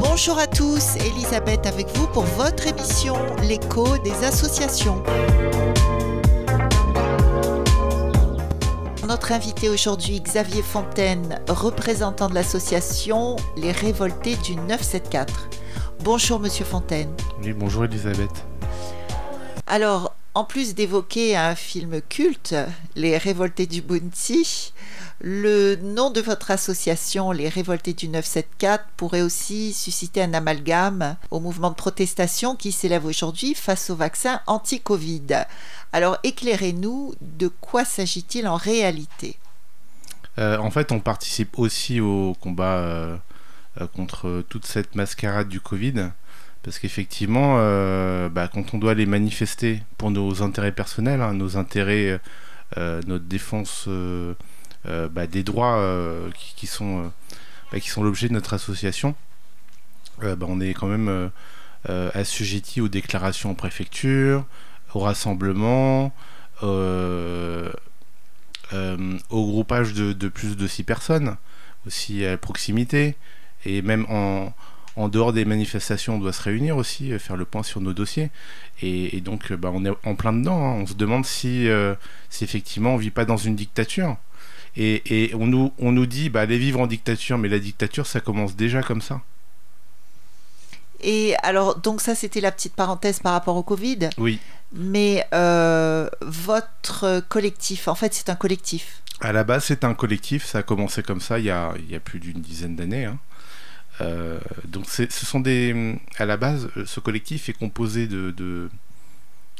Bonjour à tous, Elisabeth avec vous pour votre émission L'écho des associations. Notre invité aujourd'hui, Xavier Fontaine, représentant de l'association Les Révoltés du 974. Bonjour Monsieur Fontaine. Oui, bonjour Elisabeth. Alors, en plus d'évoquer un film culte, Les Révoltés du Bounty, le nom de votre association, les Révoltés du 974, pourrait aussi susciter un amalgame au mouvement de protestation qui s'élève aujourd'hui face au vaccin anti-Covid. Alors éclairez-nous, de quoi s'agit-il en réalité? Euh, En fait, on participe aussi au combat euh, euh, contre toute cette mascarade du Covid. Parce qu'effectivement, bah, quand on doit les manifester pour nos intérêts personnels, hein, nos intérêts, notre défense euh, bah, des droits euh, qui, sont, euh, bah, sont l'objet de notre association, on est quand même assujetti aux déclarations en préfecture, au rassemblement, au groupage de, plus de 6 personnes, aussi à proximité, et même en, en dehors des manifestations, on doit se réunir aussi, faire le point sur nos dossiers. Et, donc, on est en plein dedans. Hein. On se demande si, si effectivement on ne vit pas dans une dictature. Et, on, nous, on nous dit, bah, allez vivre en dictature, mais la dictature, ça commence déjà comme ça. Et alors, donc ça, c'était la petite parenthèse par rapport au Covid. Oui. Mais euh, votre collectif, en fait, c'est un collectif. À la base, c'est un collectif. Ça a commencé comme ça il y a, il y a plus d'une dizaine d'années. Hein. Euh, donc, ce sont des. À la base, ce collectif est composé de,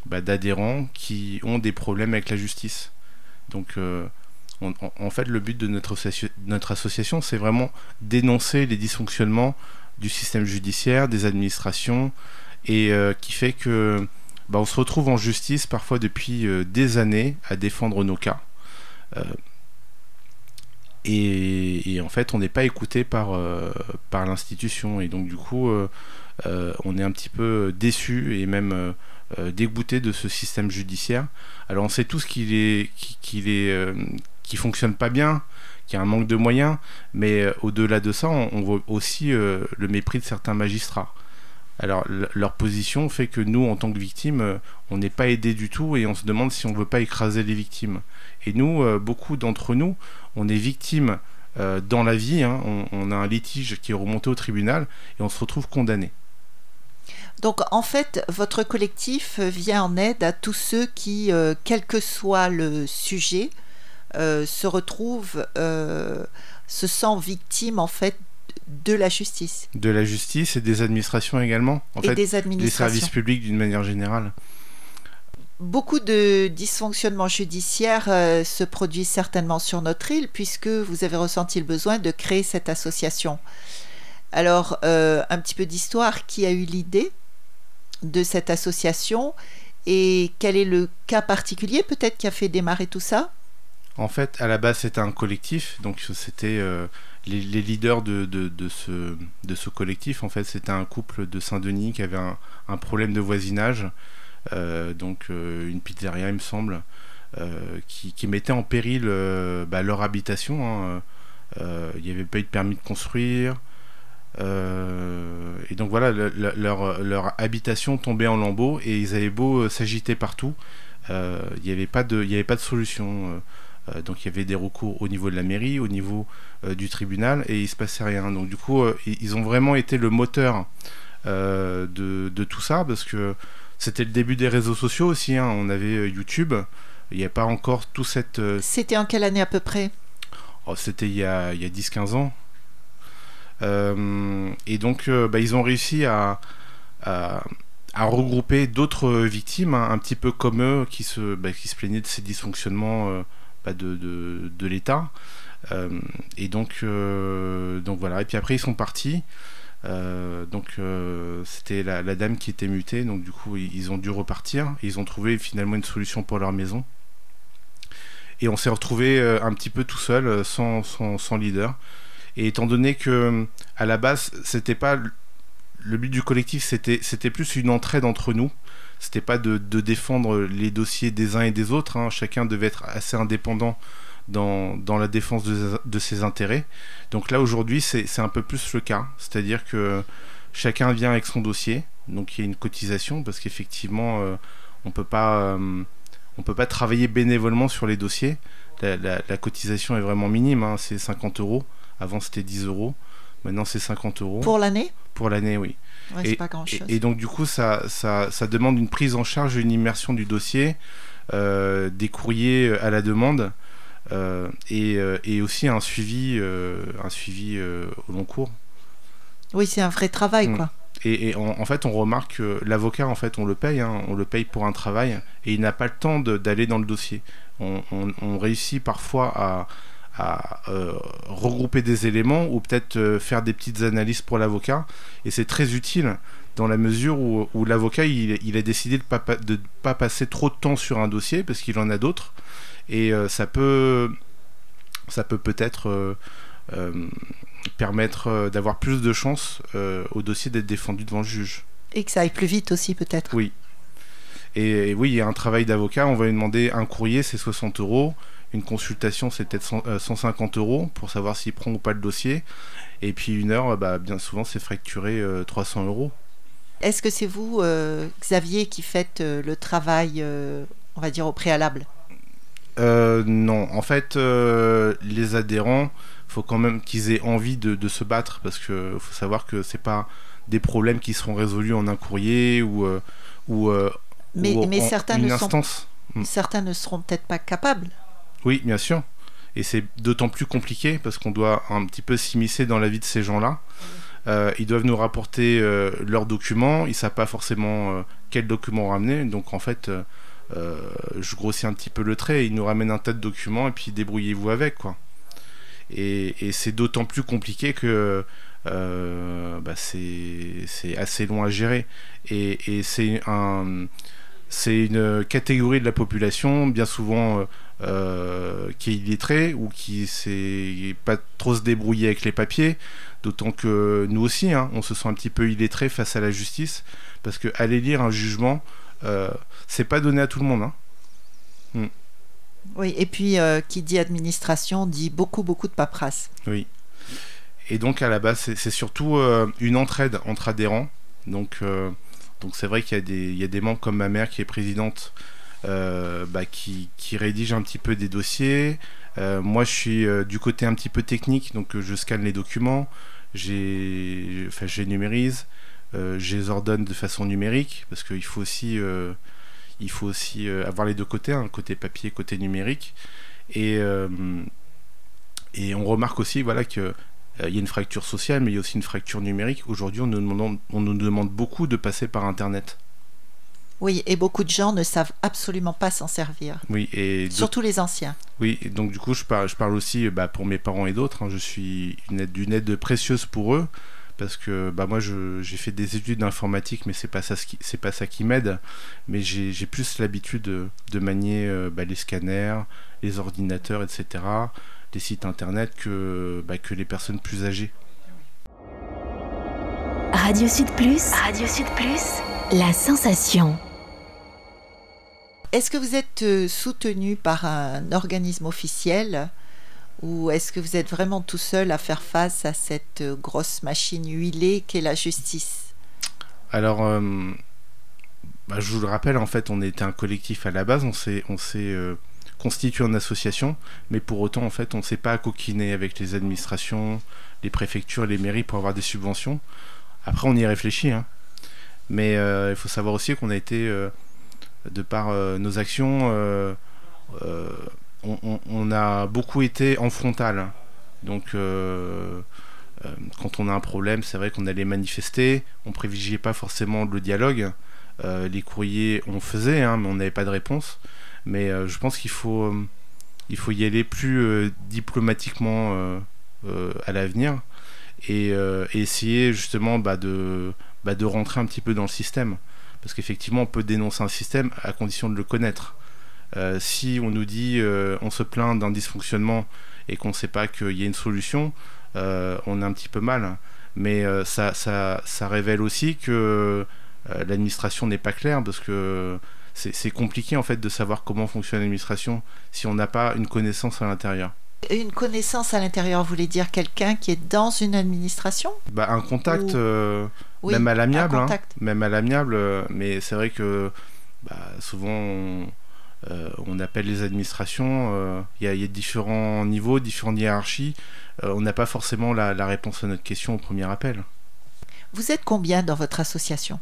bah, d'adhérents qui ont des problèmes avec la justice. Donc, euh, en fait, le but de notre, notre association, c'est vraiment dénoncer les dysfonctionnements du système judiciaire, des administrations, et euh, qui fait que bah, on se retrouve en justice parfois depuis euh, des années à défendre nos cas. Euh, et, en fait, on n'est pas écouté par, par l'institution. Et donc, du coup, on est un petit peu déçu et même dégoûté de ce système judiciaire. Alors, on sait tous qu'il est, qu'il est, qui fonctionne pas bien, qui a un manque de moyens, mais euh, au-delà de ça, on, voit aussi euh, le mépris de certains magistrats. Alors leur position fait que nous, en tant que victimes, euh, on n'est pas aidés du tout et on se demande si on ne veut pas écraser les victimes. Et nous, beaucoup d'entre nous, on est victimes dans la vie, hein. on, a un litige qui est remonté au tribunal et on se retrouve condamné. Donc en fait, votre collectif vient en aide à tous ceux qui, quel que soit le sujet, euh, se retrouve, euh, se sent victime en fait de la justice. De la justice et des administrations également. En et des administrations. Des services publics d'une manière générale. Beaucoup de dysfonctionnements judiciaires euh, se produisent certainement sur notre île puisque vous avez ressenti le besoin de créer cette association. Alors, un petit peu d'histoire, qui a eu l'idée de cette association et quel est le cas particulier peut-être qui a fait démarrer tout ça? En fait, à la base, c'était un collectif, donc c'était euh, les, leaders de, ce, collectif. En fait, c'était un couple de Saint-Denis qui avait un, problème de voisinage, euh, donc euh, une pizzeria, il me semble, qui, mettait en péril bah, leur habitation. Hein. Il n'y avait pas eu de permis de construire. et donc voilà, leur, habitation tombait en lambeaux et ils avaient beau s'agiter partout, il n'y avait pas de solution. Euh, donc il y avait des recours au niveau de la mairie, au niveau euh, du tribunal, et il se passait rien. Donc du coup, euh, ils ont vraiment été le moteur de, tout ça, parce que c'était le début des réseaux sociaux aussi. Hein. On avait YouTube. Il n'y a pas encore tout cette. C'était en quelle année à peu près? Oh, C'était il y a, a 10-15 ans. et donc, bah, ils ont réussi à, à, regrouper d'autres victimes, hein, un petit peu comme eux, qui se, bah, qui se plaignaient de ces dysfonctionnements de, de, l'État. Euh, et donc, euh, donc voilà. Et puis après, ils sont partis. Euh, donc c'était la, dame qui était mutée, donc du coup ils, ont dû repartir. ils ont trouvé finalement une solution pour leur maison. Et on s'est retrouvé un petit peu tout seul, sans, leader. Et étant donné que à la base c'était pas le but du collectif, c'était plus une entraide entre nous. C'était pas de, défendre les dossiers des uns et des autres. Hein. Chacun devait être assez indépendant dans, la défense de, ses intérêts. Donc là, aujourd'hui, c'est un peu plus le cas. C'est-à-dire que chacun vient avec son dossier. Donc il y a une cotisation parce qu'effectivement, euh, on peut pas, euh, on peut pas travailler bénévolement sur les dossiers. La, cotisation est vraiment minime, hein. c'est 50 euros. Avant c'était 10 euros, maintenant c'est 50 euros. Pour l'année? Pour l'année, oui. Et, pas grand chose. Et, donc du coup, ça, ça, ça, demande une prise en charge, une immersion du dossier, euh, des courriers à la demande. et, et, aussi un suivi, un suivi au long cours. Oui, c'est un vrai travail, mm. quoi. Et, en, fait, on remarque que l'avocat, en fait, on le paye, hein, on le paye pour un travail, et il n'a pas le temps d'aller dans le dossier. On, réussit parfois à, euh, regrouper des éléments ou peut-être euh, faire des petites analyses pour l'avocat, et c'est très utile dans la mesure où, l'avocat, il, a décidé de ne pas, passer trop de temps sur un dossier parce qu'il en a d'autres, et euh, ça peut, ça peut peut-être permettre d'avoir plus de chances au dossier d'être défendu devant le juge. Et que ça aille plus vite aussi peut-être. Oui. Et, oui, il y a un travail d'avocat, on va lui demander un courrier, c'est 60 euros. Une consultation, c'est peut-être 150 euh, euros pour savoir s'il prend ou pas le dossier. Et puis une heure, bah, bien souvent, c'est fracturé 300 euros. Est-ce que c'est vous, Xavier, qui faites le travail, on va dire, au préalable? Non, en fait, les adhérents faut quand même qu'ils aient envie de, se battre parce que faut savoir que c'est pas des problèmes qui seront résolus en un courrier ou euh, ou, euh, mais, certains une ne instance. Sont. Certains ne seront peut-être pas capables. Oui, bien sûr. Et c'est d'autant plus compliqué parce qu'on doit un petit peu s'immiscer dans la vie de ces gens-là. Euh, ils doivent nous rapporter leurs documents. Ils savent pas forcément quels documents ramener. Donc en fait, je grossis un petit peu le trait. Ils nous ramènent un tas de documents et puis débrouillez-vous avec quoi. Et, c'est d'autant plus compliqué que euh, bah, c'est assez long à gérer. Et, c'est une catégorie de la population bien souvent euh, euh, qui est illettrée ou qui sait pas trop se débrouiller avec les papiers. D'autant que nous aussi, hein, on se sent un petit peu illettré face à la justice parce que aller lire un jugement, c'est pas donné à tout le monde. Hein. Hmm. Oui, et puis euh, qui dit administration dit beaucoup, beaucoup de paperasse. Oui. Et donc à la base, c'est surtout euh, une entraide entre adhérents. Donc euh, donc c'est vrai qu'il y, y, a des membres comme ma mère qui est présidente, bah, qui, rédige un petit peu des dossiers. moi, je suis du côté un petit peu technique, donc je scanne les documents, j'ai, je les numérise, je les ordonne de façon numérique, parce qu'il faut aussi il faut aussi euh, avoir les deux côtés, un hein, côté papier, côté numérique. Et, euh, et on remarque aussi voilà, qu'il euh, y a une fracture sociale, mais il y a aussi une fracture numérique. Aujourd'hui, on nous demande beaucoup de passer par Internet. Oui, et beaucoup de gens ne savent absolument pas s'en servir. Oui, et surtout les anciens. Oui, et donc du coup, je parle, je parle aussi bah, pour mes parents et d'autres. Hein. je suis une aide, d'une aide précieuse pour eux parce que bah moi j'ai fait des études d'informatique mais c'est pas ça c'est pas ça qui m'aide mais j'ai plus l'habitude de, manier euh, bah, les scanners les ordinateurs etc les sites internet que, bah, que les personnes plus âgées Radio Sud Plus Radio Sud Plus la sensation est-ce que vous êtes euh, soutenu par un organisme officiel ou est-ce que vous êtes vraiment tout seul à faire face à cette euh, grosse machine huilée qu'est la justice? Alors, euh, bah, je vous le rappelle, en fait, on était un collectif à la base, on s'est, on s'est constitué en association, mais pour autant, en fait, on ne s'est pas coquiner avec les administrations, les préfectures, les mairies pour avoir des subventions. Après, on y réfléchit, hein. mais il faut savoir aussi qu'on a été, de par nos actions, on, a beaucoup été en frontal. Donc, euh, euh, quand on a un problème, c'est vrai qu'on allait manifester. On privilégiait pas forcément le dialogue. Euh, les courriers, on faisait, hein, mais on n'avait pas de réponse. Mais je pense qu'il faut, il faut y aller plus diplomatiquement à l'avenir et, essayer justement bah, de, bah, de rentrer un petit peu dans le système. Parce qu'effectivement, on peut dénoncer un système à condition de le connaître. Euh, si on nous dit, euh, on se plaint d'un dysfonctionnement et qu'on ne sait pas qu'il y a une solution, euh, on est un petit peu mal. Mais ça, ça, ça, révèle aussi que l'administration n'est pas claire parce que c'est compliqué en fait de savoir comment fonctionne l'administration si on n'a pas une connaissance à l'intérieur. Une connaissance à l'intérieur voulait dire quelqu'un qui est dans une administration bah, Un contact, euh, même à l'amiable. Hein. même à l'amiable, euh, mais c'est vrai que bah, souvent on, euh, appelle les administrations, il y, a différents niveaux, différentes hiérarchies. on n'a pas forcément la, la, réponse à notre question au premier appel. Vous êtes combien dans votre association?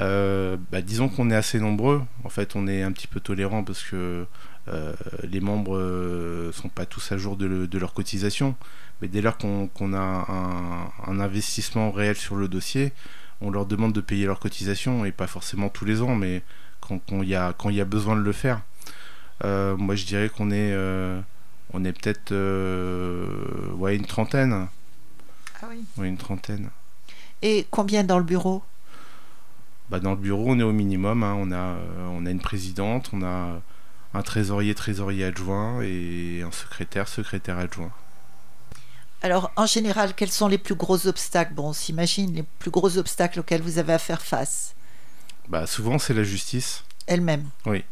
Bah, Disons qu'on est assez nombreux. En fait, on est un petit peu tolérant parce que les membres ne euh, sont pas tous à jour de, leur cotisation, mais dès lors qu'on a un, investissement réel sur le dossier, on leur demande de payer leur cotisation, et pas forcément tous les ans, mais quand il y, a, y a besoin de le faire. Euh, moi, je dirais qu'on est, on est peut-être ouais, une trentaine. Ah oui. Oui, une trentaine. Et combien dans le bureau? Bah, Dans le bureau, on est au minimum. Hein. On, a, on a une présidente, on a un trésorier, trésorier adjoint et un secrétaire, secrétaire adjoint. Alors, en général, quels sont les plus gros obstacles? Bon, on s'imagine les plus gros obstacles auxquels vous avez à faire face. Bah, souvent, c'est la justice. Elle-même. Oui.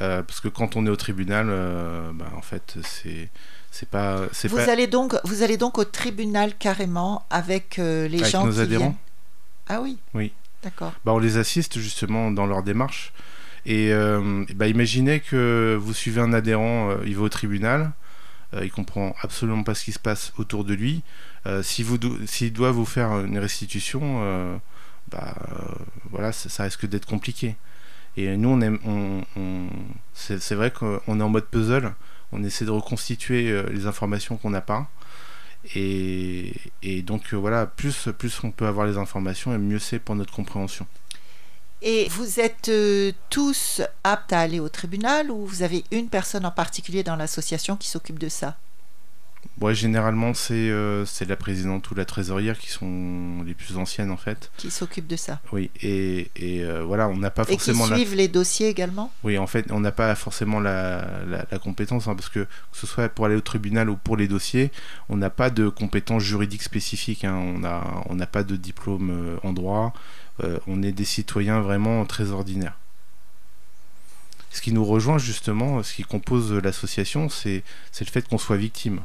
Euh, parce que quand on est au tribunal, euh, bah, en fait, c'est c'est pas. Vous allez donc, vous allez donc au tribunal carrément avec euh, les gens nos adhérents. Ah oui. Oui. D'accord. Bah, on les assiste justement dans leur démarche. Et euh, bah, imaginez que vous suivez un adhérent, euh, il va au tribunal, euh, il comprend absolument pas ce qui se passe autour de lui. S'il doit vous faire une restitution, bah, voilà, ça, risque d'être compliqué. Et nous, on, on, c'est vrai qu'on est en mode puzzle. On essaie de reconstituer les informations qu'on n'a pas. Et, et donc voilà, plus, plus on peut avoir les informations, et mieux c'est pour notre compréhension. Et vous êtes euh, tous aptes à aller au tribunal ou vous avez une personne en particulier dans l'association qui s'occupe de ça? Ouais, généralement, euh, c'est la présidente ou la trésorière qui sont les plus anciennes en fait. Qui s'occupent de ça. Oui, et, et euh, voilà, on n'a pas forcément. Et qui suivent les dossiers également? Oui, en fait, on n'a pas forcément la, la, compétence, hein, parce que que ce soit pour aller au tribunal ou pour les dossiers, on n'a pas de compétences juridiques spécifiques. Hein. On n'a on pas de diplôme en droit. Euh, on est des citoyens vraiment très ordinaires. Ce qui nous rejoint justement, ce qui compose l'association, c'est le fait qu'on soit victime.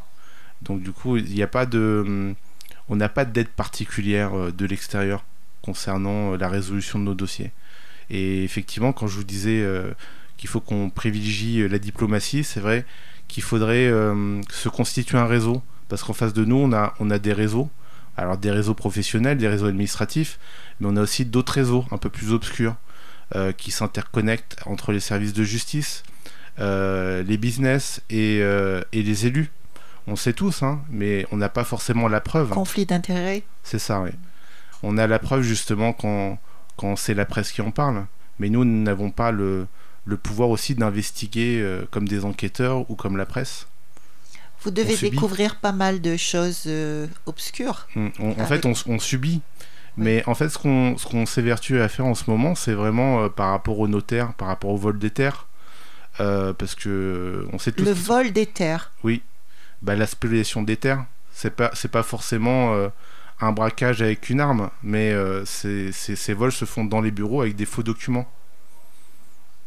Donc du coup, il n'y a pas de, on n'a pas d'aide particulière euh, de l'extérieur concernant euh, la résolution de nos dossiers. Et effectivement, quand je vous disais qu'il faut qu'on privilégie la diplomatie, c'est vrai qu'il faudrait se constituer un réseau, parce qu'en face de nous, on a, on a des réseaux, alors des réseaux professionnels, des réseaux administratifs, mais on a aussi d'autres réseaux un peu plus obscurs euh, qui s'interconnectent entre les services de justice, euh, les business euh, et, les élus. On sait tous, hein, mais on n'a pas forcément la preuve. Conflit d'intérêts C'est ça, oui. On a la preuve justement quand, quand c'est la presse qui en parle. Mais nous, nous n'avons pas le, le pouvoir aussi d'investiguer comme des enquêteurs ou comme la presse. Vous devez découvrir pas mal de choses obscures. Hum, en fait, on, on subit. Mais en fait, ce qu'on qu'on s'évertue à faire en ce moment, c'est vraiment euh, par rapport aux notaires, par rapport au vol des terres. Euh, parce que on sait tous. Le vol des terres Oui. Bah, la spoliation des terres, c'est pas, pas forcément euh, un braquage avec une arme, mais ces, ces, vols se font dans les bureaux avec des faux documents.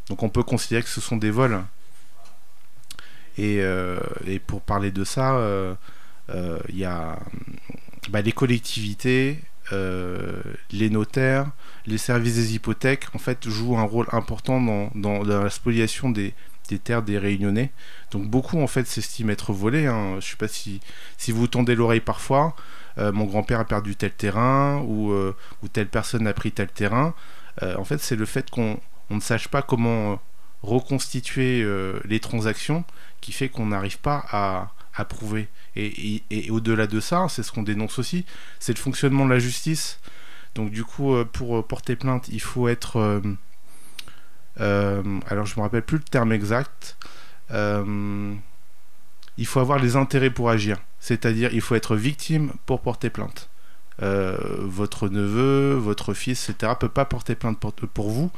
Donc on peut considérer que ce sont des vols. Et, et pour parler de ça, il y a bah, les collectivités, euh, les notaires, les services des hypothèques, en fait, jouent un rôle important dans, la spoliation des, terres des Réunionnais. Donc beaucoup, en fait, s'estiment être volés. Hein. Je sais pas si, si vous tendez l'oreille parfois. Euh, mon grand-père a perdu tel terrain euh, ou, telle personne a pris tel terrain. en fait, c'est le fait qu'on ne sache pas comment reconstituer les transactions qui fait qu'on n'arrive pas à, à prouver. Et, au-delà de ça, c'est ce qu'on dénonce aussi, c'est le fonctionnement de la justice. Donc du coup, euh, pour euh, porter plainte, il faut être... Euh, alors je me rappelle plus le terme exact. il faut avoir les intérêts pour agir. C'est-à-dire, il faut être victime pour porter plainte. votre neveu, votre fils, etc., peut pas porter plainte pour vous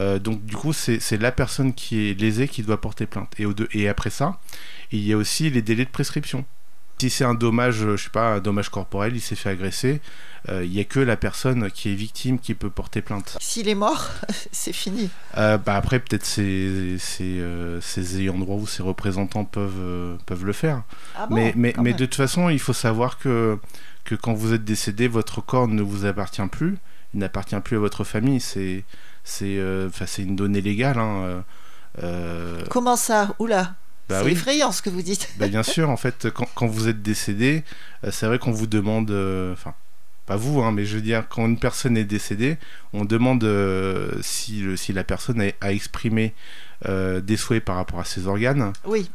euh, donc du coup, c'est la personne qui est lésée qui doit porter plainte. Et, et après ça, il y a aussi les délais de prescription. Si c'est un dommage, je sais pas, un dommage corporel, il s'est fait agresser, il n'y a que la personne qui est victime qui peut porter plainte. S'il est mort, c'est fini. bah après, peut-être ses, ses, ayants droit ou ses représentants peuvent, peuvent le faire. Ah bon, mais mais, mais de toute façon, il faut savoir que, que quand vous êtes décédé, votre corps ne vous appartient plus, il n'appartient plus à votre famille. C'est c'est une donnée légale. Hein. Comment ça? Oula bah c'est effrayant ce que vous dites. Bah bien sûr, en fait, quand, quand vous êtes décédé, euh, c'est vrai qu'on vous demande, euh, enfin, pas vous, hein, mais je veux dire, quand une personne est décédée, on demande euh, si, le, si la personne a, a exprimé des souhaits par rapport à ses organes. Oui,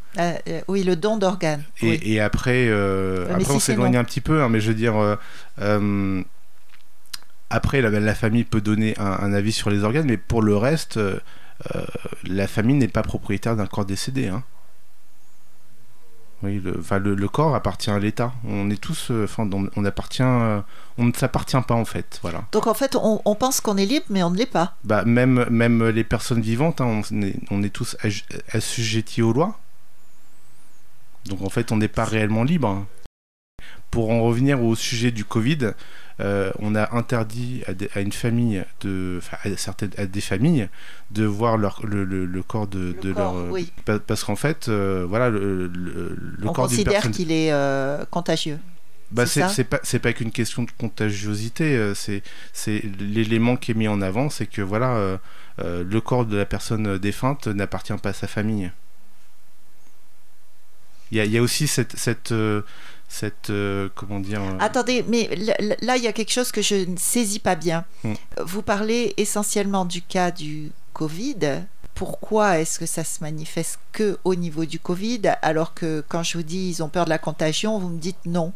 oui, le don d'organes. Et, et, après, après on s'éloigne un petit peu, hein, mais je veux dire, après, la, la, famille peut donner un, un, avis sur les organes, mais pour le reste, la famille n'est pas propriétaire d'un corps décédé. Hein. Oui, le, le, corps appartient à l'État. On est tous, euh, enfin, on, appartient, euh, on ne s'appartient pas en fait, voilà. Donc en fait, on, pense qu'on est libre, mais on ne l'est pas. Bah même, même les personnes vivantes, hein, on, est, on, est, tous assujettis aux lois. Donc en fait, on n'est pas réellement libre. Pour en revenir au sujet du Covid, euh, on a interdit à, une famille de, à, certaines, à des familles de voir leur, le, corps de, leur. Oui. Parce qu'en fait, euh, voilà, le, on corps d'une personne. qu'il est euh, contagieux. Bah c'est pas c'est pas qu'une question de contagiosité, c'est c'est l'élément qui est mis en avant, c'est que voilà le corps de la personne défunte n'appartient pas à sa famille. Il y a, y a, aussi cette cette cette euh, comment dire euh, Attendez, mais là il y a quelque chose que je ne saisis pas bien. Hmm. Vous parlez essentiellement du cas du Covid. Pourquoi est-ce que ça se manifeste que au niveau du Covid alors que quand je vous dis ils ont peur de la contagion, vous me dites non?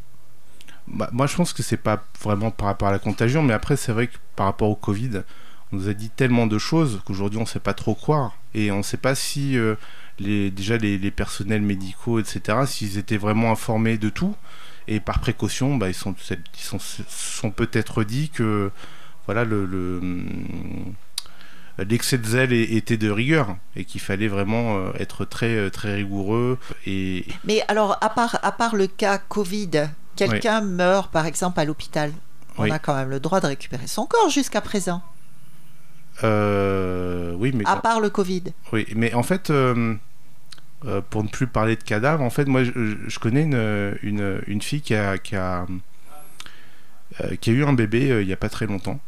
Bah, Moi je pense que c'est pas vraiment par rapport à la contagion, mais après c'est vrai que par rapport au Covid, on nous a dit tellement de choses qu'aujourd'hui on ne sait pas trop croire et on ne sait pas si euh, les, déjà les, personnels médicaux, etc., s'ils étaient vraiment informés de tout. Et par précaution, bah, ils sont, ils sont, sont peut-être dit que voilà, le, hum, l'excès de zèle était de rigueur et qu'il fallait vraiment euh, être très, très rigoureux. Et... Mais alors, à part, à part le cas Covid, quelqu'un meurt par exemple à l'hôpital, on a quand même le droit de récupérer son corps jusqu'à présent. Euh, oui, mais à part le Covid. Oui, mais en fait, euh, euh, pour ne plus parler de cadavres, en fait, moi, je, connais une, une, une, fille qui a, qui a, qui a eu un bébé il n'y a pas très longtemps.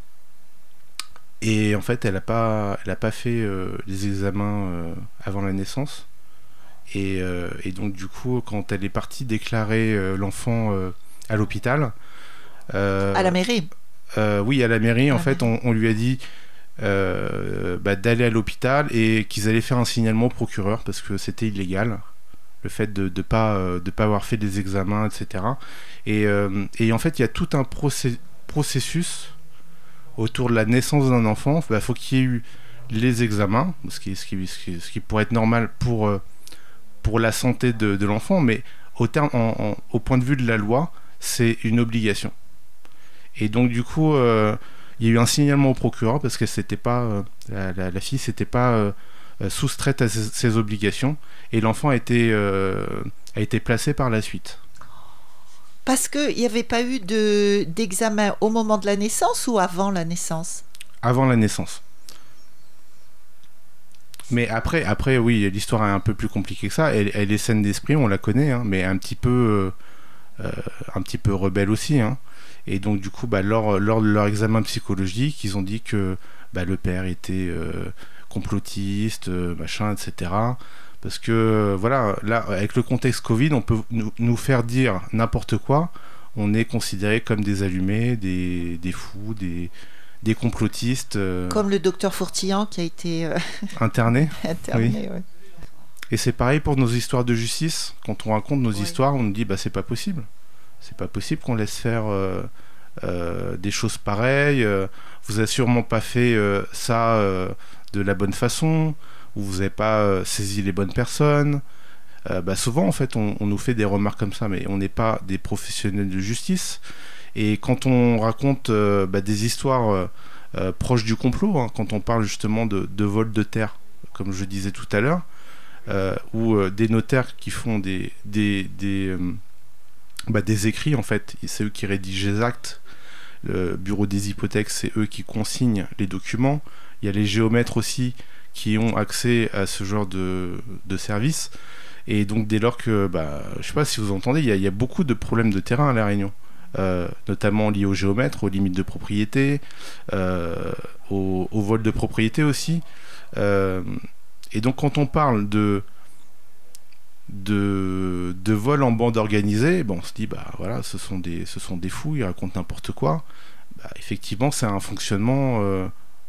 Et en fait, elle n'a pas, elle a pas fait les examens avant la naissance. Et, et, donc, du coup, quand elle est partie déclarer l'enfant à l'hôpital. à la mairie Oui, à la mairie, en fait, on, on lui a dit bah, d'aller à l'hôpital et qu'ils allaient faire un signalement au procureur parce que c'était illégal le fait de ne pas, euh, de pas avoir fait des examens, etc. Et, euh, et en fait, il y a tout un processus autour de la naissance d'un enfant. Il bah, faut qu'il y ait eu les examens, ce qui, ce qui, ce qui, pourrait être normal pour, pour la santé de, de l'enfant, mais au, terme, au point de vue de la loi, c'est une obligation. Et donc, du coup, il y a eu un signalement au procureur parce que c'était pas euh, la, la, fille s'était pas euh, euh, soustraite à ses, obligations et l'enfant a été a été placé par la suite. Parce qu'il n'y avait pas eu de d'examen au moment de la naissance ou avant la naissance? Avant la naissance. Mais après, après oui, l'histoire est un peu plus compliquée que ça. Elle, elle est saine d'esprit, on la connaît, hein, mais un petit peu, un petit peu rebelle aussi. Hein. Et donc, du coup, bah, lors, lors de leur examen psychologique, ils ont dit que bah, le père était euh, complotiste, euh, machin, etc. Parce que, voilà, là, avec le contexte Covid, on peut nous, faire dire n'importe quoi. On est considéré comme des allumés, des, des fous, des, des complotistes. Euh. Comme le docteur Fourtillan qui a été interné. interné oui. Et c'est pareil pour nos histoires de justice. Quand on raconte nos histoires, on nous dit bah c'est pas possible. C'est pas possible qu'on laisse faire euh, euh, des choses pareilles. Euh, vous avez sûrement pas fait ça de la bonne façon, ou vous n'avez pas saisi les bonnes personnes. Bah, souvent, en fait, on, nous fait des remarques comme ça, mais on n'est pas des professionnels de justice. Et quand on raconte bah, des histoires proches du complot, hein, quand on parle justement de, de, vol de terre, comme je disais tout à l'heure, ou des notaires qui font des bah, des écrits en fait. C'est eux qui rédigent les actes. Le bureau des hypothèques, c'est eux qui consignent les documents. Il y a les géomètres aussi qui ont accès à ce genre de, de services. Et donc dès lors que, bah, je sais pas si vous entendez, il y, a, beaucoup de problèmes de terrain à La Réunion. Euh, notamment liés aux géomètres, aux limites de propriété, euh, au, vol de propriété aussi. Euh, et donc quand on parle de, de, de vol en bande organisée, bon, on se dit, bah voilà, ce sont des, ce sont des fous, ils racontent n'importe quoi. Bah, effectivement, c'est un fonctionnement,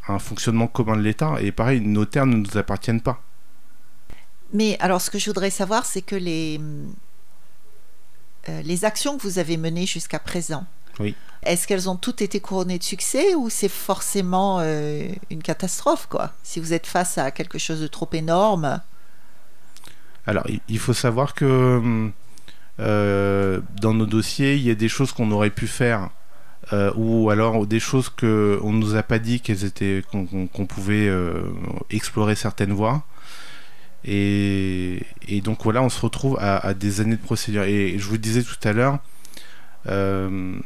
un fonctionnement commun de l'État. Et pareil, nos terres ne nous appartiennent pas. Mais alors, ce que je voudrais savoir, c'est que les, euh, les actions que vous avez menées jusqu'à présent, oui. est-ce qu'elles ont toutes été couronnées de succès ou c'est forcément euh, une catastrophe, quoi? Si vous êtes face à quelque chose de trop énorme Alors, il faut savoir que euh, dans nos dossiers, il y a des choses qu'on aurait pu faire. ou alors des choses qu'on ne nous a pas dit qu'elles étaient qu'on pouvait explorer certaines voies et, donc voilà, on se retrouve à, des années de procédure. Et, je vous disais tout à l'heure, euh,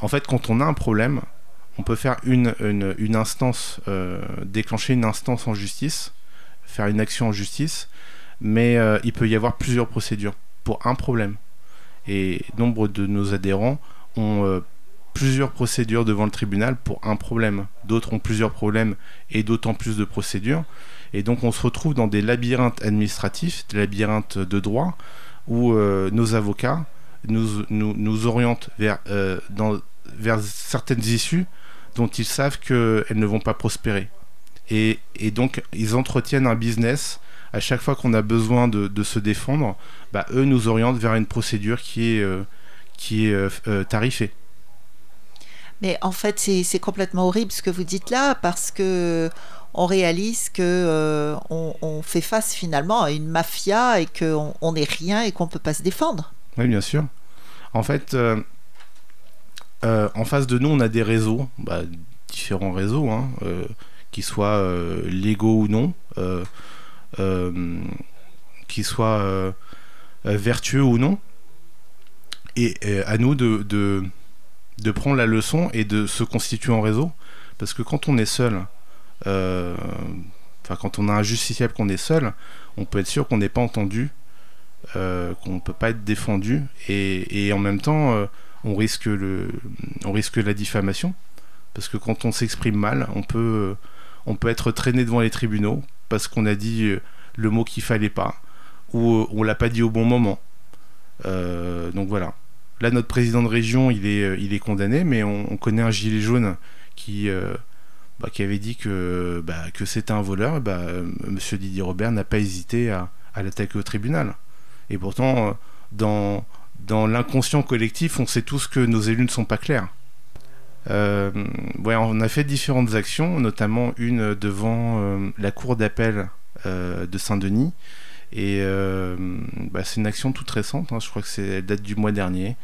en fait, quand on a un problème, on peut faire une, instance, euh, déclencher une instance en justice, faire une action en justice, mais euh, il peut y avoir plusieurs procédures pour un problème. Et nombre de nos adhérents ont plusieurs procédures devant le tribunal pour un problème. D'autres ont plusieurs problèmes et d'autant plus de procédures. Et donc on se retrouve dans des labyrinthes administratifs, des labyrinthes de droit, où euh, nos avocats nous, nous, orientent vers, euh, dans, vers certaines issues dont ils savent qu'elles ne vont pas prospérer. Et, et, donc ils entretiennent un business. À chaque fois qu'on a besoin de, de se défendre, bah, eux nous orientent vers une procédure qui est, euh, qui est tarifée. Mais en fait, c'est complètement horrible ce que vous dites là, parce que on réalise que euh, on, fait face finalement à une mafia et qu'on on n'est rien et qu'on ne peut pas se défendre. Oui, bien sûr. En fait, euh, euh, en face de nous, on a des réseaux, bah, différents réseaux, hein, qui soient légaux ou non, qui soient vertueux ou non. Et, à nous de, de, prendre la leçon et de se constituer en réseau. Parce que quand on est seul, euh, enfin quand on a un justiciable qu'on est seul, on peut être sûr qu'on n'est pas entendu, euh, qu'on ne peut pas être défendu, et, en même temps, euh, on, risque le, on risque la diffamation, parce que quand on s'exprime mal, on peut, on peut être traîné devant les tribunaux parce qu'on a dit le mot qu'il fallait pas, ou on l'a pas dit au bon moment. donc voilà. Là, notre président de région, il est, condamné, mais on, connaît un gilet jaune qui, bah, qui avait dit que, bah, que c'était un voleur, bah, Monsieur Didier Robert n'a pas hésité à, l'attaquer au tribunal. Et pourtant, euh, dans, dans l'inconscient collectif, on sait tous que nos élus ne sont pas clairs. Euh, ouais, on a fait différentes actions, notamment une devant euh, la cour d'appel de Saint-Denis. Et bah, c'est une action toute récente, hein, je crois que c'est date du mois dernier.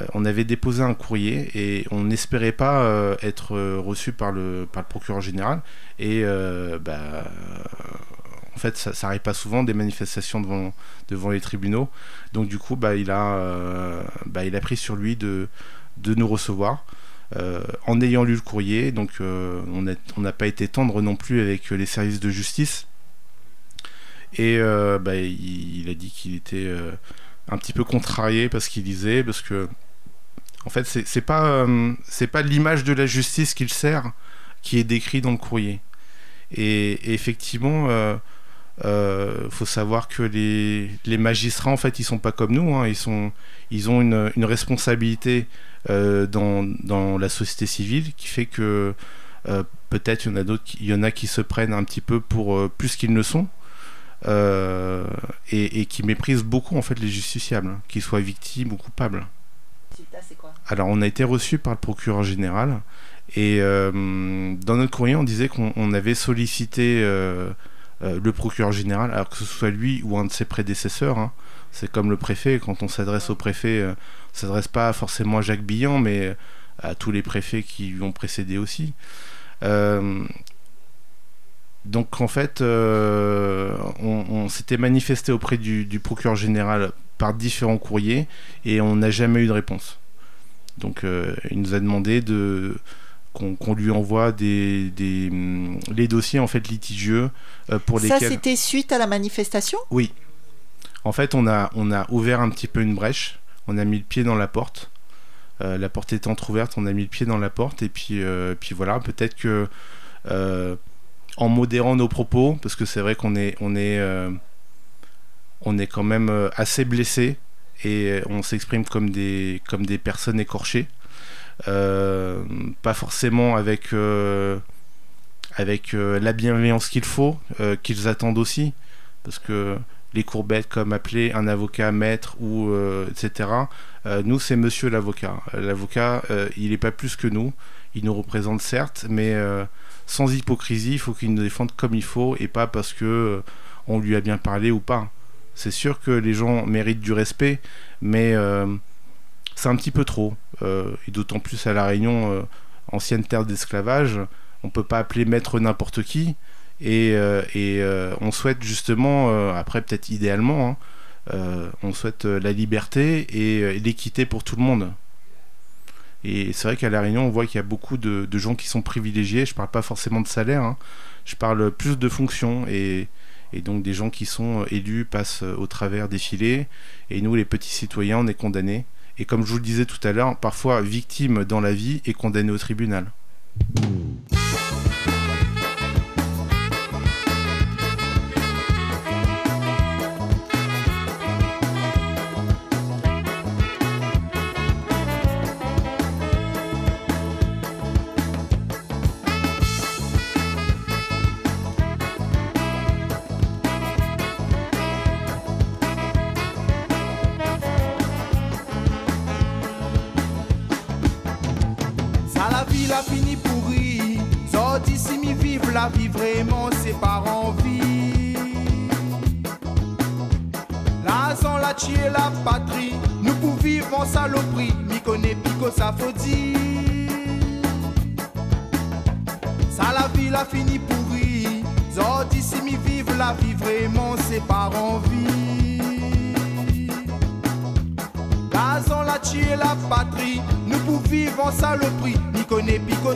Euh, on avait déposé un courrier et on n'espérait pas euh, être euh, reçu par le, par le procureur général. Et bah, en fait, ça n'arrive pas souvent des manifestations devant, devant les tribunaux. Donc du coup, bah, il, a, il a pris sur lui de, de nous recevoir. En ayant lu le courrier, donc on n'a pas été tendre non plus avec les services de justice. Et bah, il, a dit qu'il était un petit peu contrarié parce qu'il disait, parce que en fait, c'est pas, euh, pas l'image de la justice qu'il sert qui est décrit dans le courrier. Et, effectivement, euh, euh, faut savoir que les, les, magistrats, en fait, ils sont pas comme nous. Hein. ils, sont, ils ont une, une responsabilité euh, dans, dans, la société civile qui fait que peut-être il y en a d'autres, il y en a qui se prennent un petit peu pour plus qu'ils ne sont. Et, et, qui méprisent beaucoup en fait les justiciables, hein, qu'ils soient victimes ou coupables. Alors, on a été reçu par le procureur général. Et euh, dans notre courrier, on disait qu'on avait sollicité euh, euh, le procureur général, alors que ce soit lui ou un de ses prédécesseurs. Hein. C'est comme le préfet, quand on s'adresse au préfet, on ne s'adresse pas forcément à Jacques Billan, mais à tous les préfets qui lui ont précédé aussi. donc en fait, on, s'était manifesté auprès du, procureur général par différents courriers et on n'a jamais eu de réponse. Donc il nous a demandé de qu'on lui envoie des, des, hum, les dossiers en fait litigieux pour lesquels. Ça c'était suite à la manifestation? Oui. En fait, on a on a ouvert un petit peu une brèche. On a mis le pied dans la porte. la porte étant ouverte, on a mis le pied dans la porte et puis puis voilà. Peut-être que en modérant nos propos, parce que c'est vrai qu'on est, on est, euh, on est quand même euh, assez blessé et on s'exprime comme des, comme des personnes écorchées. Euh, pas forcément avec, avec la bienveillance qu'il faut, qu'ils attendent aussi, parce que les courbettes comme appeler un avocat maître ou etc. nous c'est monsieur l'avocat. L'avocat il n'est pas plus que nous. Il nous représente certes, mais sans hypocrisie, il faut qu'il nous défende comme il faut et pas parce que euh, on lui a bien parlé ou pas. C'est sûr que les gens méritent du respect, mais euh, c'est un petit peu trop. Euh, et d'autant plus à La Réunion, ancienne terre d'esclavage, on peut pas appeler maître n'importe qui. Et, on souhaite justement, après peut-être idéalement, hein, on souhaite la liberté et l'équité pour tout le monde. Et c'est vrai qu'à La Réunion, on voit qu'il y a beaucoup de, gens qui sont privilégiés. Je ne parle pas forcément de salaire, hein. je parle plus de fonctions. Et, donc des gens qui sont élus passent au travers des filets. Et nous, les petits citoyens, on est condamnés. Et comme je vous le disais tout à l'heure, parfois victime dans la vie et condamné au tribunal.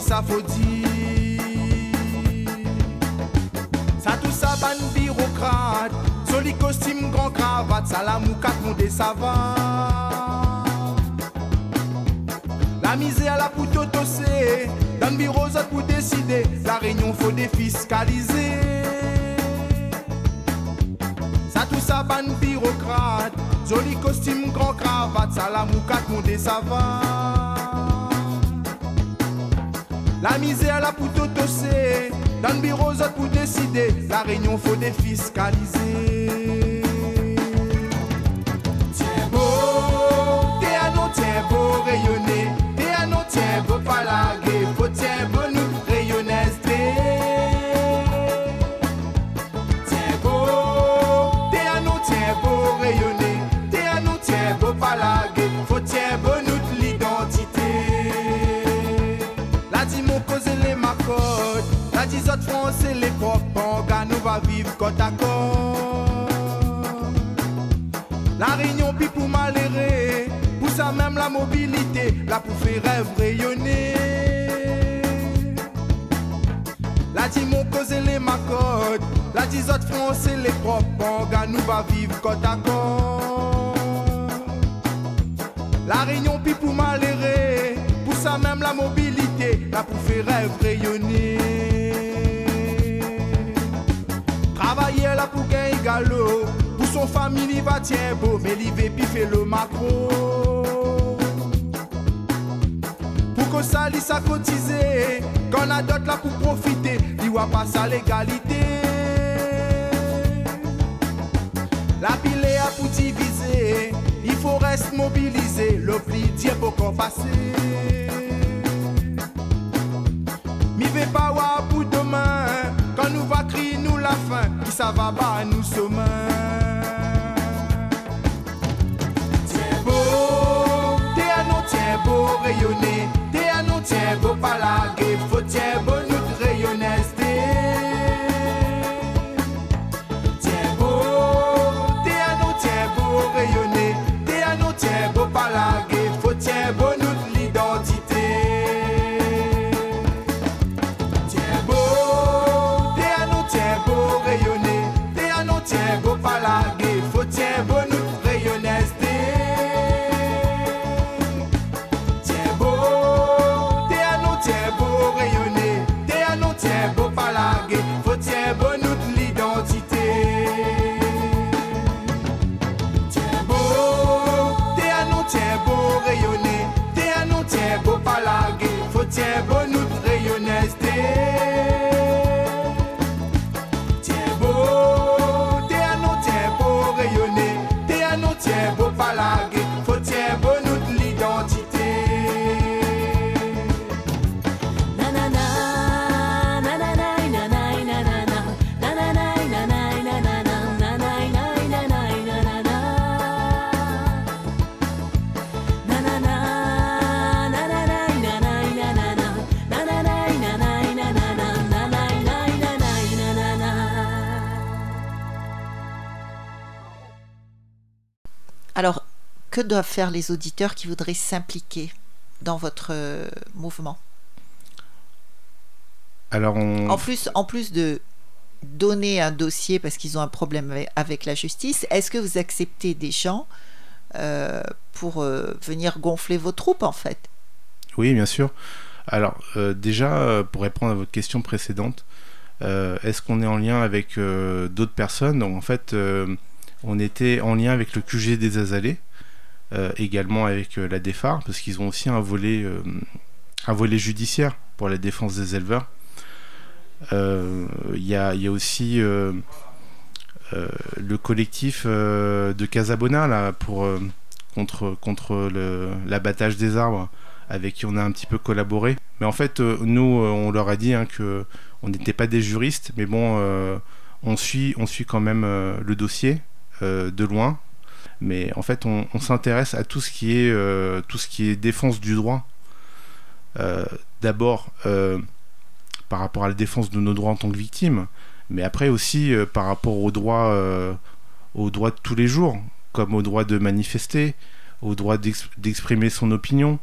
Pico sa dire. ban bureaucrate. Joli costume, grand cravate Salamoukat, mon des savants La misère la pour tosser Dans bureau, ça pour décider La réunion faut défiscaliser. Ça tout ça ban bureaucrate. Joli costume, grand cravate Salamoukat, mon des savants La misère la pour tosser dans le bureau, pour décider, la réunion faut défiscaliser. Tiens beau, t'es à non, tiens beau rayonner, t'es à non, tiens beau pas laguer, faut tiens beau vivre côte à côte. La réunion puis pour malhérer, pour ça même la mobilité, là pour faire rêve rayonner. La dit mon cause les ma côte, la dit autres français les propres nous va vivre côte à côte. La réunion puis pour malhérer, pour ça même la mobilité, là pour faire rêve rayonner. Pour son famille, il va beau, mais il va piffer le macro. Pour que ça, il s'à cotiser. Quand a d'autres là pour profiter, il va passer à l'égalité. La pile à pour diviser, il faut rester mobilisé. Le pli tient pour qu'on passe. Mi pas pour demain, quand nous va crier nous la fin, qui ça va pas nous sommes. Tiens beau, t'es à nous, tiens beau rayonner, t'es à nous, tiens beau pas laguer, faut tiens beau que doivent faire les auditeurs qui voudraient s'impliquer dans votre euh, mouvement? Alors, on... En plus, en plus de donner un dossier parce qu'ils ont un problème avec- la justice, est-ce que vous acceptez des gens euh, pour euh, venir gonfler vos troupes en fait? Oui, bien sûr. Alors, euh, déjà, pour répondre à votre question précédente, est-ce qu'on est en lien avec d'autres personnes? Donc, en fait, on était en lien avec le QG des Azalées, également avec euh, la DEFAR, parce qu'ils ont aussi un volet, euh, un volet judiciaire pour la défense des éleveurs. Euh, Il y, a, aussi euh, euh, le collectif euh, de Casabona là, pour, euh, contre, contre l'abattage des arbres avec qui on a un petit peu collaboré. Mais en fait, euh, nous, euh, on leur a dit hein, que n'était pas des juristes, mais bon, euh, on suit, on suit quand même euh, le dossier euh, de loin. Mais en fait, on, s'intéresse à tout ce qui est euh, tout ce qui est défense du droit. Euh, D'abord, euh, par rapport à la défense de nos droits en tant que victimes, mais après aussi par rapport aux droits, aux droits de tous les jours, comme au droit de manifester, au droit d'ex- d'exprimer son opinion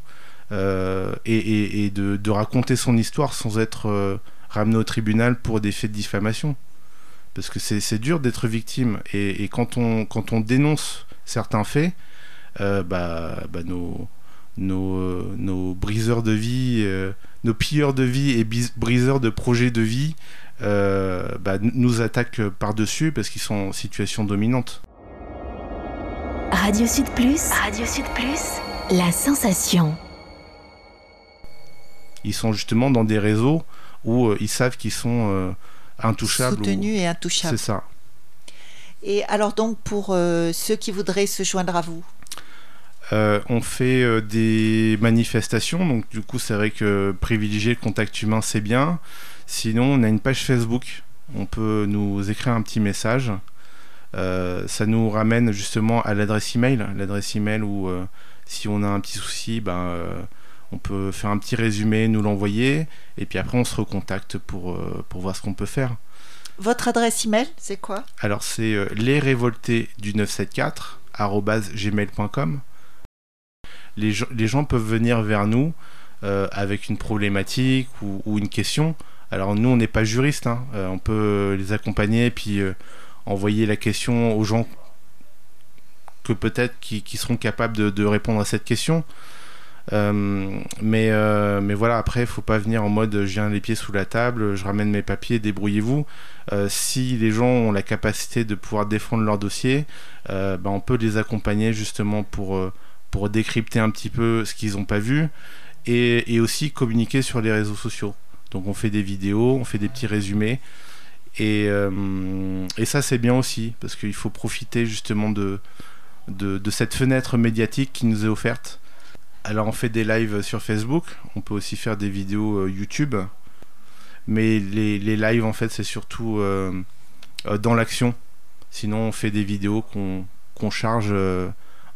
et, de, raconter son histoire sans être ramené au tribunal pour des faits de diffamation. Parce que c'est c'est dur d'être victime. Et, et quand, on, quand on dénonce certains faits, euh, bah, bah, nos, nos, euh, nos briseurs de vie, euh, nos pilleurs de vie et briseurs de projets de vie euh, bah, nous attaquent par-dessus parce qu'ils sont en situation dominante. Radio Sud Plus. Radio Sud Plus. La sensation. Ils sont justement dans des réseaux où euh, ils savent qu'ils sont euh, intouchables. ou- Soutenus et intouchables. C'est ça. Et alors donc pour euh, ceux qui voudraient se joindre à vous, Euh, on fait euh, des manifestations, donc du coup c'est vrai que privilégier le contact humain c'est bien. Sinon on a une page Facebook, on peut nous écrire un petit message. Ça nous ramène justement à l'adresse email, l'adresse email où si on a un petit souci, ben, on peut faire un petit résumé, nous l'envoyer, et puis après on se recontacte pour, pour voir ce qu'on peut faire. Votre adresse email, c'est quoi Alors c'est euh, lesrévoltés du 974 arobase gmail.com. Les, gens- les gens peuvent venir vers nous euh, avec une problématique ou, une question. Alors nous on n'est pas juriste, hein. Euh, on peut les accompagner et puis envoyer la question aux gens que peut-être qui, seront capables de, répondre à cette question. Mais, mais voilà, après, il faut pas venir en mode je viens les pieds sous la table, je ramène mes papiers, débrouillez-vous. Euh, si les gens ont la capacité de pouvoir défendre leur dossier, euh, ben, on peut les accompagner justement pour, euh, pour décrypter un petit peu ce qu'ils n'ont pas vu et, aussi communiquer sur les réseaux sociaux. Donc on fait des vidéos, on fait des petits résumés. Et, et ça c'est bien aussi parce qu'il faut profiter justement de, de, de cette fenêtre médiatique qui nous est offerte. Alors on fait des lives sur Facebook, on peut aussi faire des vidéos YouTube, mais les, les lives en fait c'est surtout euh, euh, dans l'action. Sinon on fait des vidéos qu'on qu'on charge euh,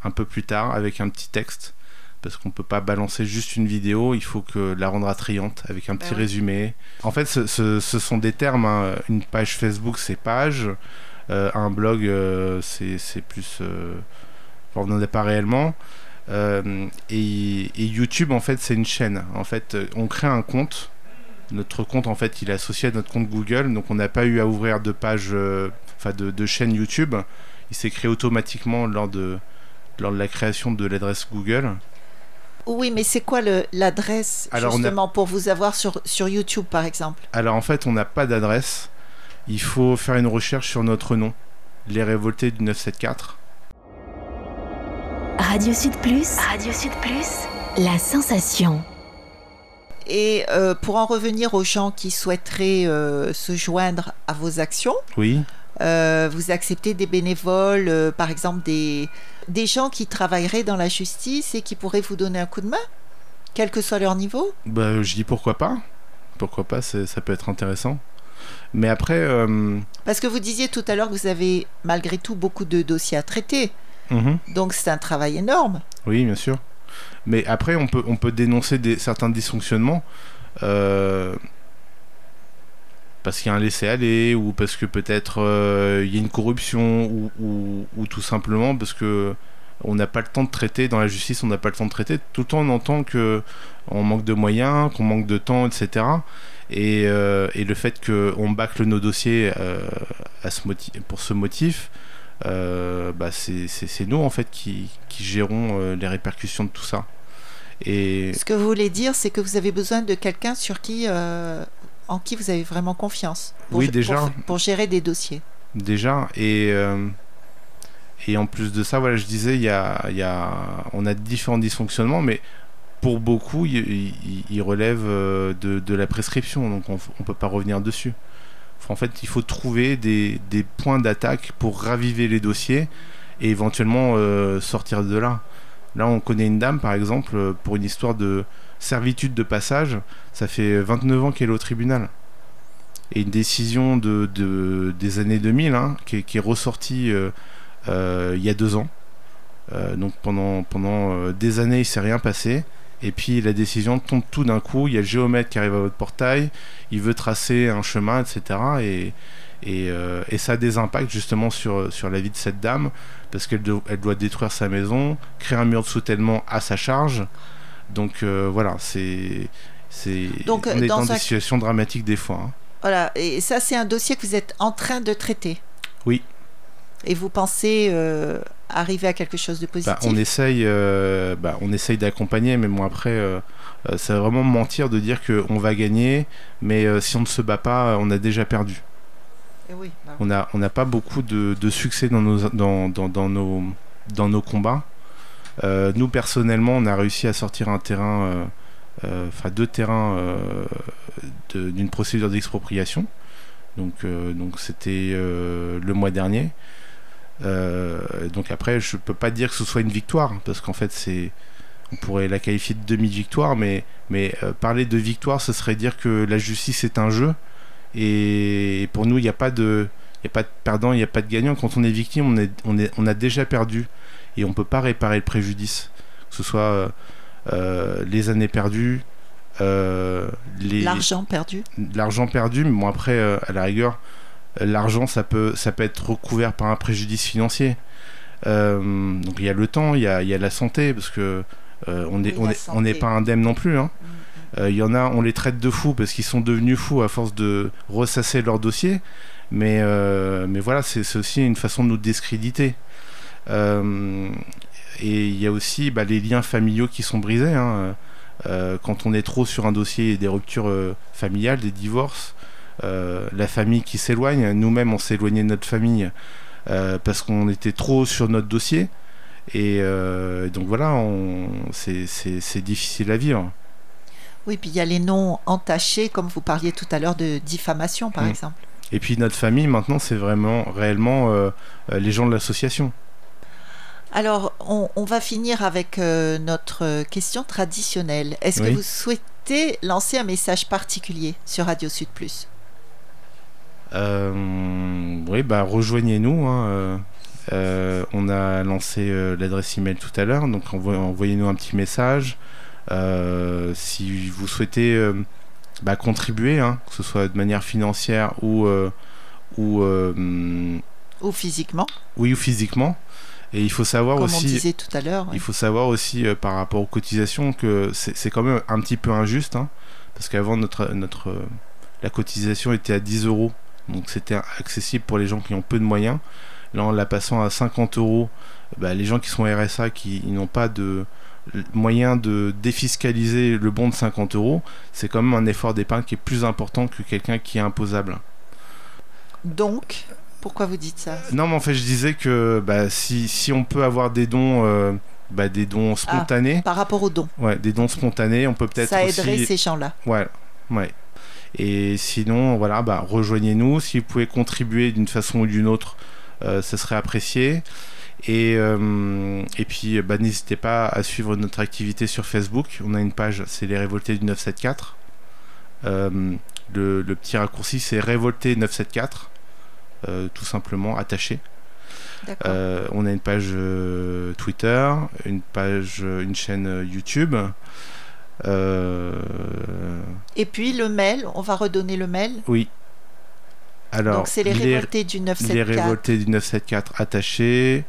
un peu plus tard avec un petit texte parce qu'on peut pas balancer juste une vidéo, il faut que la rendre attrayante avec un petit oui. résumé. En fait ce, ce- ce sont des termes, hein. une page Facebook c'est page, euh, un blog euh, c'est plus... euh, on n'en a pas réellement. Et, et YouTube en fait c'est une chaîne. En fait on crée un compte. Notre compte en fait il est associé à notre compte Google, donc on n'a pas eu à ouvrir de page, euh, enfin de, de chaîne YouTube. Il s'est créé automatiquement lors de, lors de la création de l'adresse Google. Oui, mais c'est quoi le- l'adresse a- justement pour vous avoir sur, sur YouTube par exemple? Alors en fait on n'a pas d'adresse. Il faut faire une recherche sur notre nom, Les Révoltés du 974. Radio Sud Plus. Radio Sud Plus. La sensation. Et euh, pour en revenir aux gens qui souhaiteraient euh, se joindre à vos actions, Oui. euh, vous acceptez des bénévoles, par exemple des, des gens qui travailleraient dans la justice et qui pourraient vous donner un coup de main, quel que soit leur niveau? Bah, je dis pourquoi pas. Pourquoi pas, ça peut être intéressant. Mais après, Parce que vous disiez tout à l'heure que vous avez malgré tout beaucoup de dossiers à traiter, mhm, donc c'est un travail énorme. oui, bien sûr. Mais après, on peut, on peut dénoncer des, certains dysfonctionnements. euh, parce qu'il y a un laisser-aller, ou parce que peut-être euh, il y a une corruption, ou, ou, ou tout simplement parce que on n'a pas le temps de traiter dans la justice, on n'a pas le temps de traiter. Tout le temps, on entend que on manque de moyens, qu'on manque de temps, etc. Et, euh, et le fait qu'on bâcle nos dossiers à ce pour ce motif, bah c'est nous en fait qui, qui gérons les répercussions de tout ça. Et... Ce que vous voulez dire, c'est que vous avez besoin de quelqu'un sur qui, en qui vous avez vraiment confiance. Pour, oui, déjà. Pour, pour, gérer des dossiers. Déjà. Et et en plus de ça, voilà, je disais, il y a, y a, on a différents dysfonctionnements, mais pour beaucoup, ils relèvent euh, de, de, la prescription, donc on ne peut pas revenir dessus. En fait, il faut trouver des, points d'attaque pour raviver les dossiers et éventuellement euh, sortir de là. Là, on connaît une dame, par exemple, euh, pour une histoire de servitude de passage, ça fait 29 ans qu'elle est au tribunal. Et une décision de, de des années 2000, hein, qui, est ressortie euh, il y a deux ans. Euh, donc pendant, euh, des années, il s'est rien passé. Et puis la décision tombe tout d'un coup. Il y a le géomètre qui arrive à votre portail, il veut tracer un chemin, etc. Et, et, et, ça a des impacts justement sur, sur la vie de cette dame, parce qu'elle elle doit détruire sa maison, créer un mur de soutènement à sa charge. Donc voilà, c'est. Donc, on est dans, des situations dramatiques des fois. Hein. Voilà, et ça c'est un dossier que vous êtes en train de traiter. Oui. Et vous pensez euh, arriver à quelque chose de bah, positif on essaye, euh, bah, on essaye d'accompagner, mais bon après, euh, c'est vraiment mentir de dire qu'on va gagner, mais si on ne se bat pas, on a déjà perdu. Eh oui, bah On n'a on pas beaucoup de, de, succès dans nos, dans, dans, dans, nos, dans nos combats. nous personnellement, on a réussi à sortir un terrain, enfin deux terrains d'une procédure d'expropriation. Donc, donc c'était le mois dernier. Euh, donc après, je peux pas dire que ce soit une victoire, parce qu'en fait, c'est, on pourrait la qualifier de demi-victoire, mais, mais euh, parler de victoire, ce serait dire que la justice est un jeu, et pour nous, il n'y a pas de, il a pas de perdant, il n'y a pas de gagnant. Quand on est victime, on, est, on, est, on a déjà perdu, et on peut pas réparer le préjudice, que ce soit euh, les années perdues, l'argent perdu, l'argent perdu, mais bon après, à la rigueur l'argent, ça peut, ça peut être recouvert par un préjudice financier. Euh, donc il y a le temps, il y a, la santé, parce que euh, on n'est on est, pas indemne non plus. Hein. Mm, mm. Euh, il y en a, on les traite de fous parce qu'ils sont devenus fous à force de ressasser leur dossier. Mais, mais voilà, c'est aussi une façon de nous discréditer. et il y a aussi bah, les liens familiaux qui sont brisés. Hein. quand on est trop sur un dossier des ruptures familiales, des divorces, euh, la famille qui s'éloigne. Nous-mêmes, on s'est éloigné de notre famille euh, parce qu'on était trop sur notre dossier. Et euh, donc voilà, c'est difficile à vivre. Oui, puis il y a les noms entachés, comme vous parliez tout à l'heure de diffamation, par mm. exemple. Et puis notre famille, maintenant, c'est vraiment réellement les gens de l'association. Alors, on, va finir avec notre question traditionnelle. Est-ce que vous souhaitez lancer un message particulier sur Radio Sud Plus? euh, oui, bah rejoignez-nous. Hein, euh, euh, on a lancé l'adresse email tout à l'heure, donc envoyez-nous un petit message. si vous souhaitez bah, contribuer, hein, que ce soit de manière financière ou ou ou physiquement. Oui, ou physiquement. Et il faut savoir Comme aussi. On disait tout à l'heure. Il faut savoir aussi par rapport aux cotisations que c'est quand même un petit peu injuste, hein, parce qu'avant notre notre la cotisation était à 10 euros donc c'était accessible pour les gens qui ont peu de moyens. Là, en la passant à 50 euros, bah, les gens qui sont RSA, qui n'ont pas de moyen de défiscaliser le bon de 50 euros, c'est quand même un effort d'épargne qui est plus important que quelqu'un qui est imposable. Donc, pourquoi vous dites ça? Non, mais en fait, je disais que bah, si, si, on peut avoir des dons, euh, bah, des dons ah, spontanés. par rapport aux dons. Ouais, des dons spontanés, on peut peut-être. Ça aiderait ces gens-là. Ouais, ouais. Et sinon, voilà, bah, rejoignez-nous. Si vous pouvez contribuer d'une façon ou d'une autre, euh, ça serait apprécié. Et, euh, et puis, bah, n'hésitez pas à suivre notre activité sur Facebook. On a une page, c'est les Révoltés du 974. Euh, le, le, petit raccourci, c'est Révolté 974, tout simplement attaché. on a une page Twitter, une page, une chaîne YouTube. Euh, Et puis le mail, on va redonner le mail Oui. Alors, Donc c'est les révoltés du 974. Les révoltés du 974 attachés.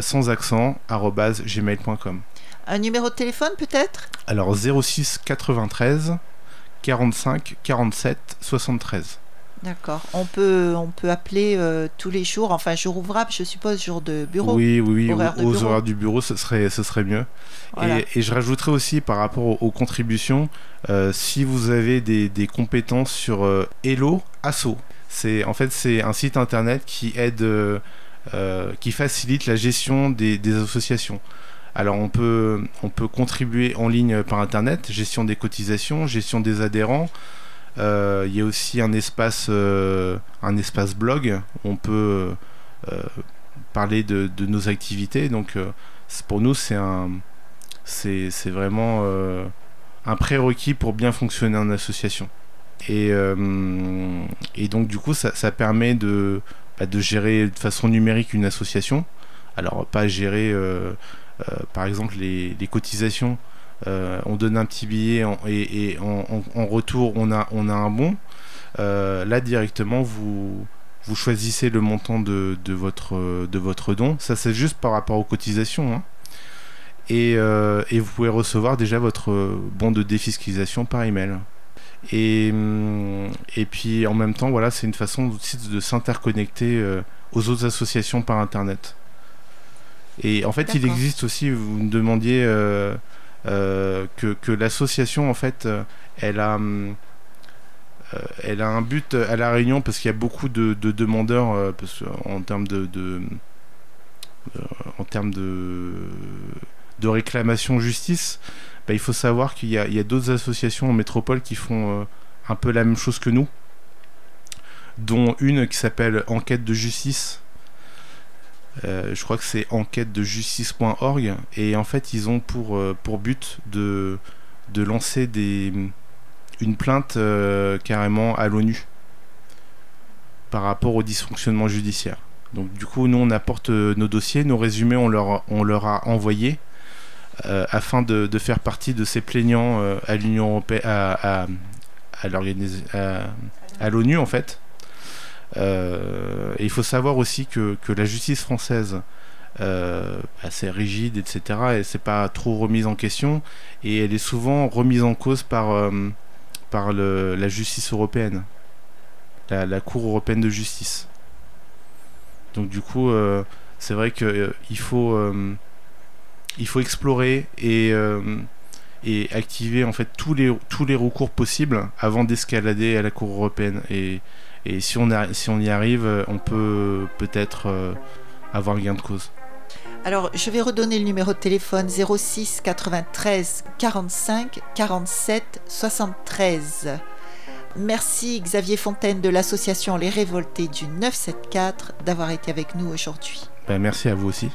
sans accent gmail.com. Un numéro de téléphone peut-être? Alors 06 93 45 47 73. D'accord. On peut, on peut appeler euh, tous les jours, enfin jour ouvrable, je suppose, jour de bureau. Oui, oui, oui. aux horaires du bureau, ce serait, ce serait mieux. Et, je rajouterais aussi par rapport aux, contributions, euh, si vous avez des, des compétences sur euh, Hello Asso, c'est en fait c'est un site internet qui aide, qui facilite la gestion des, des associations. Alors on peut, on peut contribuer en ligne par internet, gestion des cotisations, gestion des adhérents. Euh, il y a aussi un espace, euh, un espace blog où on peut euh, parler de, nos activités. Donc pour nous, c'est un, c'est, vraiment un prérequis pour bien fonctionner en association. Et, et donc du coup, ça, permet de, bah, de gérer de façon numérique une association. Alors pas gérer par exemple les cotisations euh, on donne un petit billet et, en, retour on a, on a un bon. Euh, là directement vous, vous choisissez le montant de, votre, de votre don. Ça c'est juste par rapport aux cotisations. Hein. Euh, et, vous pouvez recevoir déjà votre bon de défiscalisation par email. Et, et puis en même temps, voilà, c'est une façon aussi de s'interconnecter aux autres associations par internet. Et en fait, il existe aussi, vous me demandiez euh, que, l'association en fait euh, elle a euh, elle a un but à la Réunion parce qu'il y a beaucoup de, demandeurs en termes de, en termes de, réclamation justice. Bah, il faut savoir qu'il y a d'autres associations en métropole qui font un peu la même chose que nous, dont une qui s'appelle Enquête de justice, euh, je crois que c'est enquête de justice.org et en fait ils ont pour, euh, pour but de, de lancer des, une plainte euh, carrément à l'ONU par rapport au dysfonctionnement judiciaire. Donc du coup nous on apporte nos dossiers, nos résumés on leur, on leur a envoyés afin de, de, faire partie de ces plaignants à l'Union européenne, à, à, à, l'ONU en fait et il faut savoir aussi que, que la justice française euh, assez rigide, etc. Et c'est pas trop remise en question et elle est souvent remise en cause par, euh, par la justice européenne, la, Cour européenne de justice. Donc du coup, c'est vrai qu'il il faut, il faut explorer et, et activer en fait tous les, tous les recours possibles avant d'escalader à la Cour européenne. Et et si on, si on y arrive, euh, on peut peut-être euh, avoir gain de cause. Alors, je vais redonner le numéro de téléphone 06 93 45 47 73. Merci Xavier Fontaine de l'association Les Révoltés du 974 d'avoir été avec nous aujourd'hui. Ben, merci à vous aussi.